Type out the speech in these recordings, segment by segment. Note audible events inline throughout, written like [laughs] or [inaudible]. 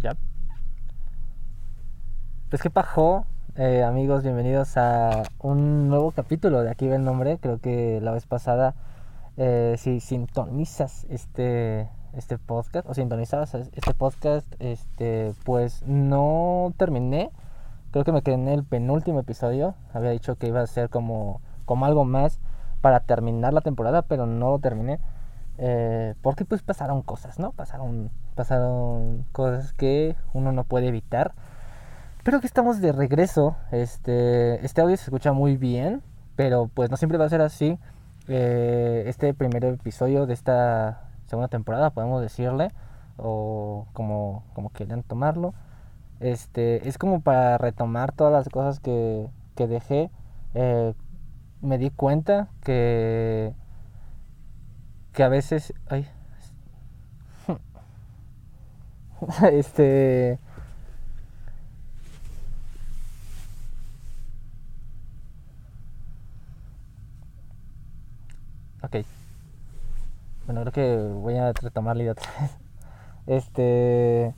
Ya. Pues qué pajo, eh, amigos, bienvenidos a un nuevo capítulo de Aquí ve el nombre. Creo que la vez pasada, eh, si sintonizas este, este podcast, o sintonizabas este podcast, este, pues no terminé. Creo que me quedé en el penúltimo episodio. Había dicho que iba a ser como, como algo más para terminar la temporada, pero no terminé. Eh, porque pues pasaron cosas, ¿no? Pasaron, pasaron cosas que uno no puede evitar. Pero que estamos de regreso. Este, este audio se escucha muy bien, pero pues no siempre va a ser así. Eh, este primer episodio de esta segunda temporada, podemos decirle, o como, como quieran tomarlo. Este, es como para retomar todas las cosas que, que dejé. Eh, me di cuenta que que a veces ay. [laughs] Este. Ok. Bueno creo que voy a retomar la idea otra vez. [laughs] Este.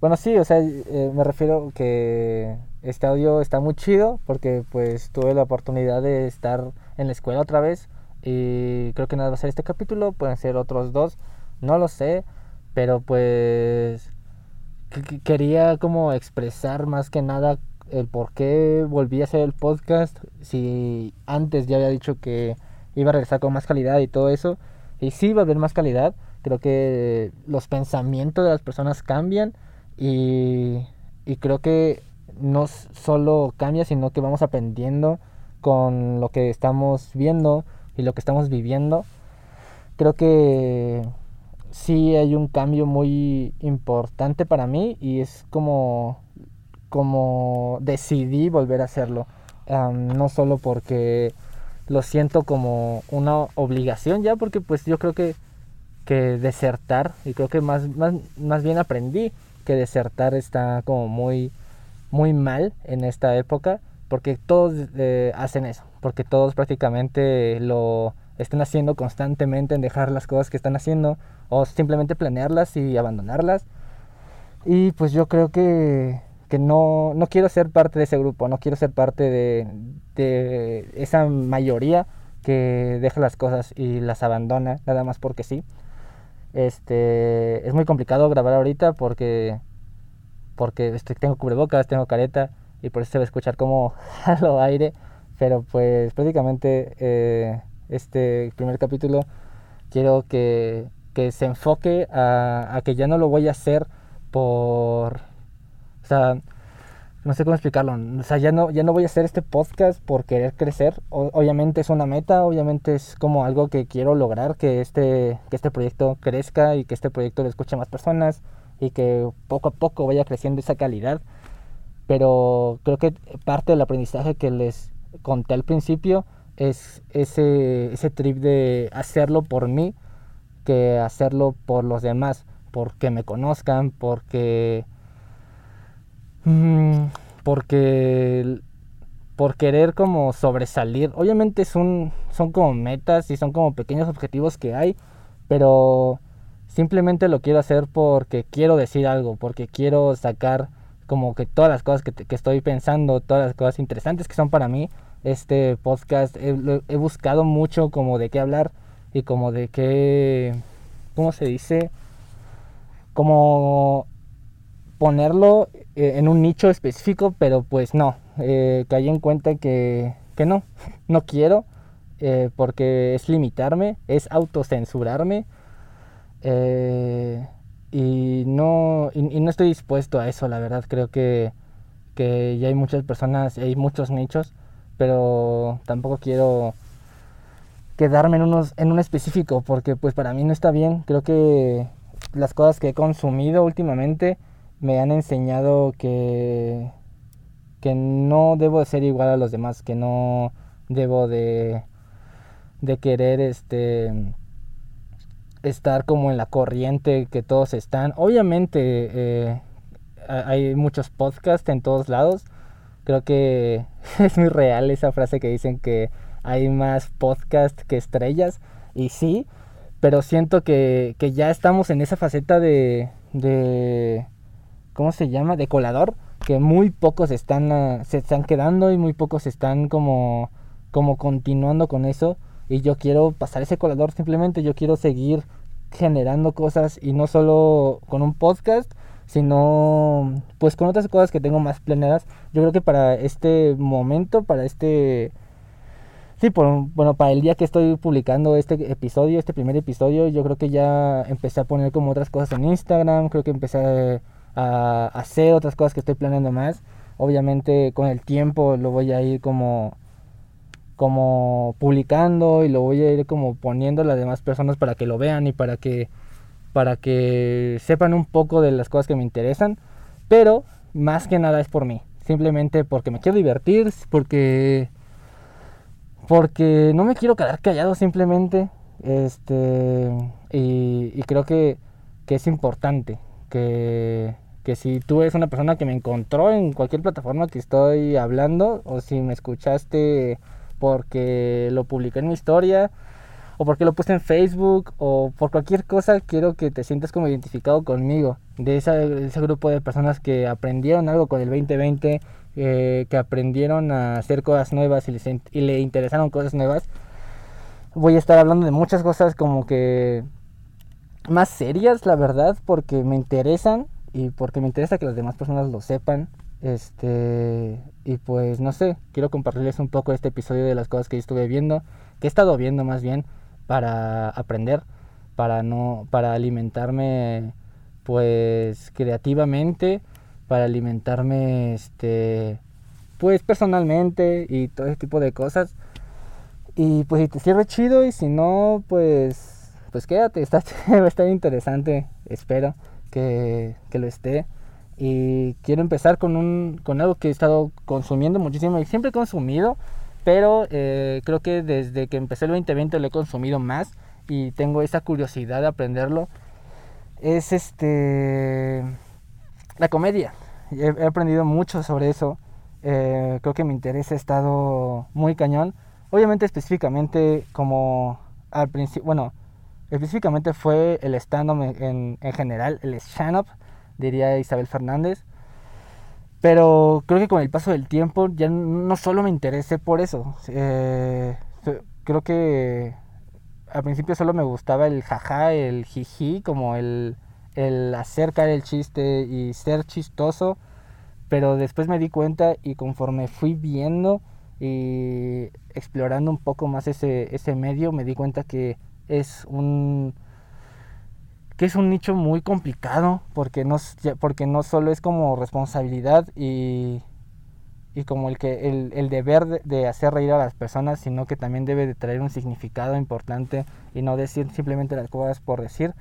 Bueno sí o sea eh, me refiero que este audio está muy chido porque pues tuve la oportunidad de estar en la escuela otra vez y creo que nada va a ser este capítulo, pueden ser otros dos, no lo sé, pero pues quería como expresar más que nada el por qué volví a hacer el podcast, si antes ya había dicho que iba a regresar con más calidad y todo eso, y sí va a haber más calidad, creo que los pensamientos de las personas cambian y, y creo que no solo cambia, sino que vamos aprendiendo con lo que estamos viendo y lo que estamos viviendo. Creo que sí hay un cambio muy importante para mí y es como, como decidí volver a hacerlo. no solo porque lo siento como una obligación ya, porque pues yo creo que, que desertar, y creo que más, más, más bien aprendí que desertar está como muy muy mal en esta época porque todos eh, hacen eso, porque todos prácticamente lo están haciendo constantemente en dejar las cosas que están haciendo o simplemente planearlas y abandonarlas. Y pues yo creo que, que no, no quiero ser parte de ese grupo, no quiero ser parte de, de esa mayoría que deja las cosas y las abandona nada más porque sí. Este, es muy complicado grabar ahorita porque porque este, tengo cubrebocas, tengo careta y por eso se va a escuchar como [laughs] jalo aire. Pero pues prácticamente eh, este primer capítulo quiero que, que se enfoque a, a, que ya no lo voy a hacer por... O sea, no sé cómo explicarlo. O sea, ya no, ya no voy a hacer este podcast por querer crecer. obviamente es una meta, obviamente es como algo que quiero lograr, que este, que este proyecto crezca y que este proyecto lo escuche más personas y que poco a poco vaya creciendo esa calidad. Pero creo que parte del aprendizaje que les conté al principio es ese, ese trip de hacerlo por mí que hacerlo por los demás, porque me conozcan, porque... Mm, porque por querer como sobresalir. Obviamente son, son como metas y son como pequeños objetivos que hay, pero Simplemente lo quiero hacer porque quiero decir algo, porque quiero sacar como que todas las cosas que, estoy pensando, todas las cosas interesantes que son para mí. Este podcast he, he, buscado mucho como de qué hablar y como de qué, ¿cómo se dice? Como ponerlo eh, en un nicho específico, pero pues no, eh, caí en cuenta que, que no, [laughs] no quiero, eh, porque es limitarme, es autocensurarme eh, y, no, y, no estoy dispuesto a eso, la verdad. Creo que, que ya hay muchas personas, hay muchos nichos, pero tampoco quiero quedarme en, unos, en un específico, porque pues para mí no está bien. Creo que las cosas que he consumido últimamente me han enseñado que, que no debo de ser igual a los demás, que no debo de, de querer este estar como en la corriente que todos están. Obviamente eh, hay muchos podcasts en todos lados. Creo que [laughs] es muy real esa frase que dicen que hay más podcasts que estrellas. Y sí, pero siento que, que ya estamos en esa faceta de, de, ¿cómo se llama? De colador, que muy pocos están, ah, se están quedando y muy pocos están como, como continuando con eso. Y yo quiero pasar ese colador simplemente, yo quiero seguir generando cosas y no solo con un podcast, sino pues con otras cosas que tengo más planeadas. Yo creo que para este momento, para este... Sí, por, bueno, para el día que estoy publicando este episodio, este primer episodio, yo creo que ya empecé a poner como otras cosas en Instagram, creo que empecé a, hacer otras cosas que estoy planeando más. Obviamente con el tiempo lo voy a ir como como publicando y lo voy a ir como poniendo a las demás personas para que lo vean y para que para que sepan un poco de las cosas que me interesan, pero más que nada es por mí, simplemente porque me quiero divertir, porque porque no me quiero quedar callado simplemente, este y, creo que, es importante que, que si tú eres una persona que me encontró en cualquier plataforma que estoy hablando o si me escuchaste porque lo publiqué en mi historia o porque lo puse en Facebook o por cualquier cosa, quiero que te sientas como identificado conmigo, de, ese grupo de personas que aprendieron algo con el 2020, eh, que aprendieron a hacer cosas nuevas y, les, y le interesaron cosas nuevas. Voy a estar hablando de muchas cosas como que más serias, la verdad, porque me interesan y porque me interesa que las demás personas lo sepan. Este, y pues no sé, quiero compartirles un poco este episodio de las cosas que estuve viendo, que he estado viendo más bien para aprender, para no para alimentarme pues creativamente, para alimentarme este pues personalmente y todo ese tipo de cosas. Y pues si te sirve chido y si no pues pues quédate, [laughs] está va a estar interesante, espero que, que lo esté. Y quiero empezar con un con algo que he estado consumiendo muchísimo y siempre he consumido pero eh, creo que desde que empecé el 2020 lo he consumido más y tengo esa curiosidad de aprenderlo. Es este la comedia. He, aprendido mucho sobre eso. Eh, creo que mi interés ha estado muy cañón. Obviamente específicamente como al principio, bueno, específicamente fue el stand-up en, en, general, el stand-up, diría Isabel Fernández. Pero creo que con el paso del tiempo ya no solo me interesé por eso. Eh, creo que al principio solo me gustaba el jaja, el jiji, como el, el acercar el chiste y ser chistoso. Pero después me di cuenta y conforme fui viendo y explorando un poco más ese, ese medio, me di cuenta que es un que es un nicho muy complicado porque no, porque no solo es como responsabilidad y, y como el, que, el, el deber de, hacer reír a las personas, sino que también debe de traer un significado importante y no decir simplemente las cosas por decir.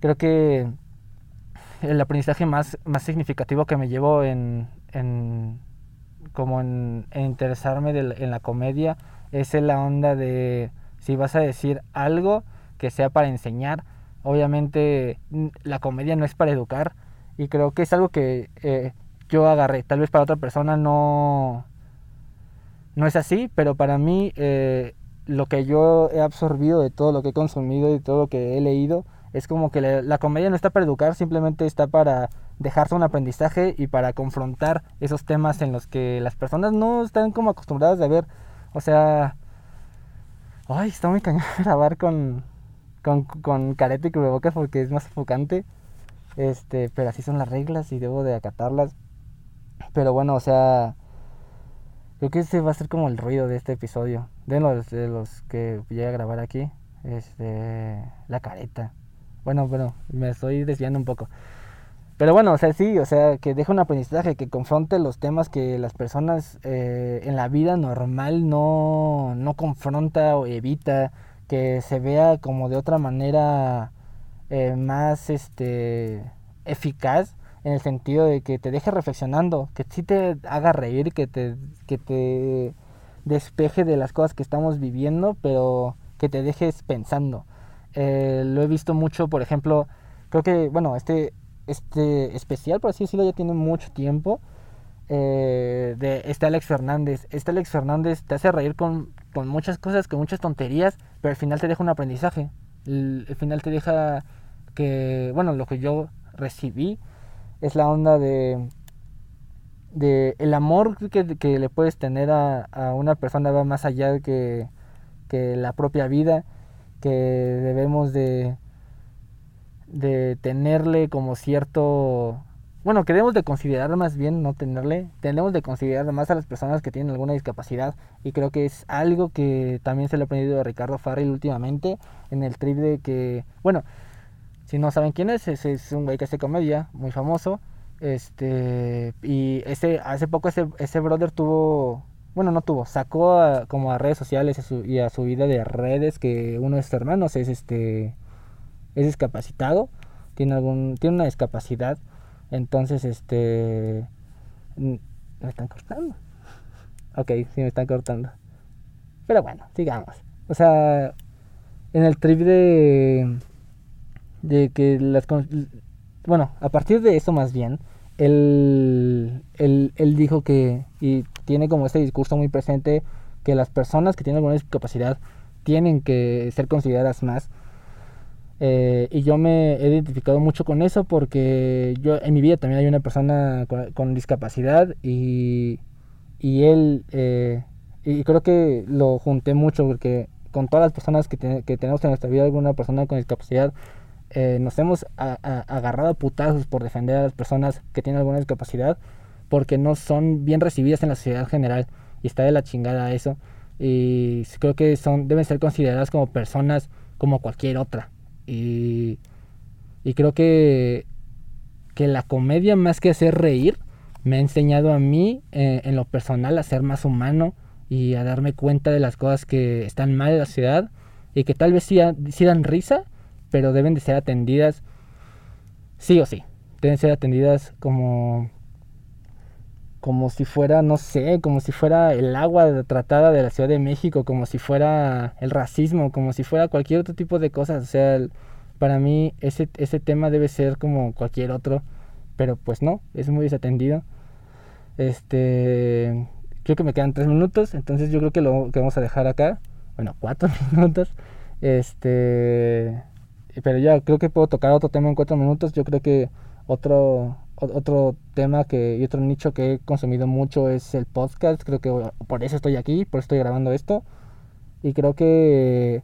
Creo que el aprendizaje más, más significativo que me llevo en, en como en, interesarme en la comedia es la onda de si vas a decir algo que sea para enseñar, Obviamente la comedia no es para educar y creo que es algo que eh, yo agarré. Tal vez para otra persona no, no es así, pero para mí eh, lo que yo he absorbido de todo lo que he consumido y de todo lo que he leído es como que la, comedia no está para educar, simplemente está para dejarse un aprendizaje y para confrontar esos temas en los que las personas no están como acostumbradas a ver. O sea, ay, está muy cañón [laughs] grabar con, con, con careta y cubrebocas porque es más sofocante. Este, pero así son las reglas y debo de acatarlas. Pero bueno, o sea, creo que ese va a ser como el ruido de este episodio. De los, de los que voy a grabar aquí. Este, la careta. Bueno, bueno, me estoy desviando un poco. Pero bueno, o sea, sí, o sea, que deje un aprendizaje, que confronte los temas que las personas eh, en la vida normal no, no confronta o evita que se vea como de otra manera eh, más este eficaz en el sentido de que te deje reflexionando, que sí te haga reír, que te, que te despeje de las cosas que estamos viviendo, pero que te dejes pensando. Eh, lo he visto mucho, por ejemplo, creo que, bueno, este, este especial, por así decirlo, ya tiene mucho tiempo. Eh, de este Alex Fernández. Este Alex Fernández te hace reír con, con muchas cosas, con muchas tonterías, pero al final te deja un aprendizaje. al final te deja que, bueno, lo que yo recibí es la onda de, de el amor que, que le puedes tener a, a, una persona va más allá que, que la propia vida, que debemos de, de tenerle como cierto bueno, que debemos de considerar más bien, no tenerle, tenemos de considerar más a las personas que tienen alguna discapacidad y creo que es algo que también se le ha aprendido a Ricardo Farrell últimamente en el trip de que, bueno, si no saben quién es, es un güey que hace comedia, muy famoso, este, y ese, hace poco ese, ese brother tuvo, bueno, no tuvo, sacó como a redes sociales y a su vida de redes que uno de sus hermanos es este, es discapacitado, tiene algún, tiene una discapacidad, entonces, este... Me están cortando. Ok, sí me están cortando. Pero bueno, sigamos. O sea, en el trip de... De que las... Bueno, a partir de eso más bien, él, él, él dijo que... Y tiene como este discurso muy presente que las personas que tienen alguna discapacidad tienen que ser consideradas más eh, y yo me he identificado mucho con eso porque yo en mi vida también hay una persona con, discapacidad y, y él, eh, y creo que lo junté mucho porque con todas las personas que, tenemos en nuestra vida alguna persona con discapacidad, eh, nos hemos agarrado a putazos por defender a las personas que tienen alguna discapacidad porque no son bien recibidas en la sociedad general y está de la chingada eso. Y creo que son deben ser consideradas como personas como cualquier otra y, y creo que, que la comedia, más que hacer reír, me ha enseñado a mí, eh, en lo personal, a ser más humano y a darme cuenta de las cosas que están mal en la ciudad y que tal vez sí, sí dan risa, pero deben de ser atendidas sí o sí. Deben ser atendidas como como si fuera, no sé, como si fuera el agua tratada de la Ciudad de México, como si fuera el racismo, como si fuera cualquier otro tipo de cosas. O sea, para mí ese, ese tema debe ser como cualquier otro, pero pues no, es muy desatendido. Este, creo que me quedan tres minutos, entonces yo creo que lo que vamos a dejar acá, bueno, cuatro [laughs] minutos. Este, pero ya creo que puedo tocar otro tema en cuatro minutos. Yo creo que otro otro tema que y otro nicho que he consumido mucho es el podcast. Creo que por eso estoy aquí, por eso estoy grabando esto. Y creo que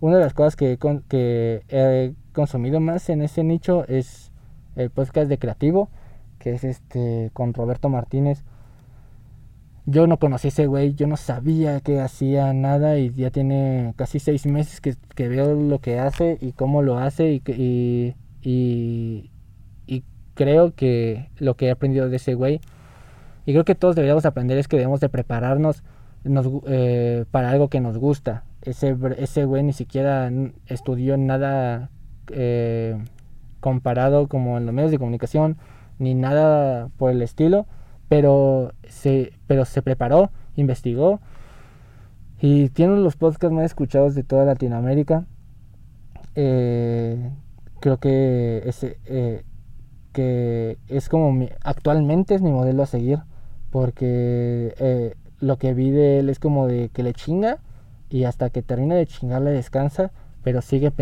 una de las cosas que, que he consumido más en ese nicho es el podcast de Creativo, que es este con Roberto Martínez. Yo no conocí ese güey, yo no sabía que hacía nada y ya tiene casi seis meses que, que veo lo que hace y cómo lo hace y, y, y, creo que lo que he aprendido de ese güey, y creo que todos deberíamos aprender es que debemos de prepararnos eh, para algo que nos gusta. Ese, ese güey ni siquiera estudió nada eh, comparado como en los medios de comunicación, ni nada por el estilo, pero se, pero se preparó, investigó y tiene los podcasts más escuchados de toda Latinoamérica. Eh, creo que ese, que es como mi, actualmente es mi modelo a seguir porque eh, lo que vi de él es como de que le chinga y hasta que termina de chingar le descansa pero sigue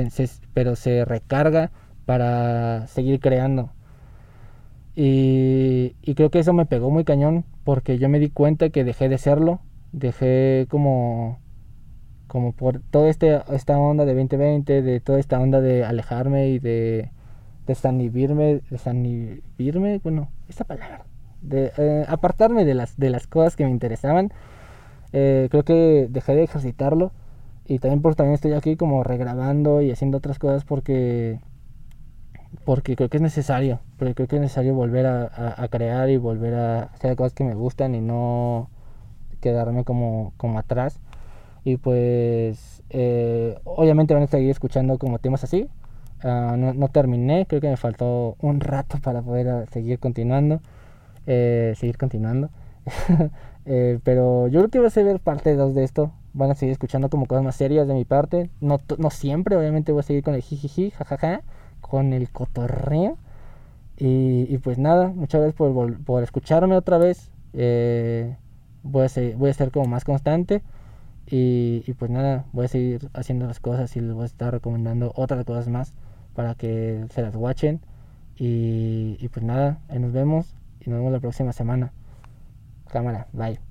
pero se recarga para seguir creando. Y, y creo que eso me pegó muy cañón porque yo me di cuenta que dejé de serlo dejé como como por toda este, esta onda de 2020 de toda esta onda de alejarme y de desanibirme, desanibirme, bueno, esta palabra, de eh, apartarme de las, de las cosas que me interesaban. Eh, creo que dejé de ejercitarlo y también por también estoy aquí como regrabando y haciendo otras cosas porque porque creo que es necesario, porque creo que es necesario volver a, crear y volver a hacer cosas que me gustan y no quedarme como, como atrás. Y pues eh, obviamente van a seguir escuchando como temas así, Ah, no, terminé, creo que me faltó un rato [laughs] para poder ah, seguir continuando. Eh, seguir continuando. [laughs] Eh, pero yo creo que va a ser parte 2 de esto. Van a seguir escuchando como cosas más serias de mi parte. No, no siempre, obviamente voy a seguir con el jijiji, jajaja, con el cotorreo. Y, pues nada, muchas gracias por, por escucharme otra vez. Eh, voy, a ser, voy a ser como más constante. Y, y, pues nada, voy a seguir haciendo las cosas y les voy a estar recomendando otras cosas más para que se las watchen Y, y pues nada, nos vemos y nos vemos la próxima semana. Cámara, bye.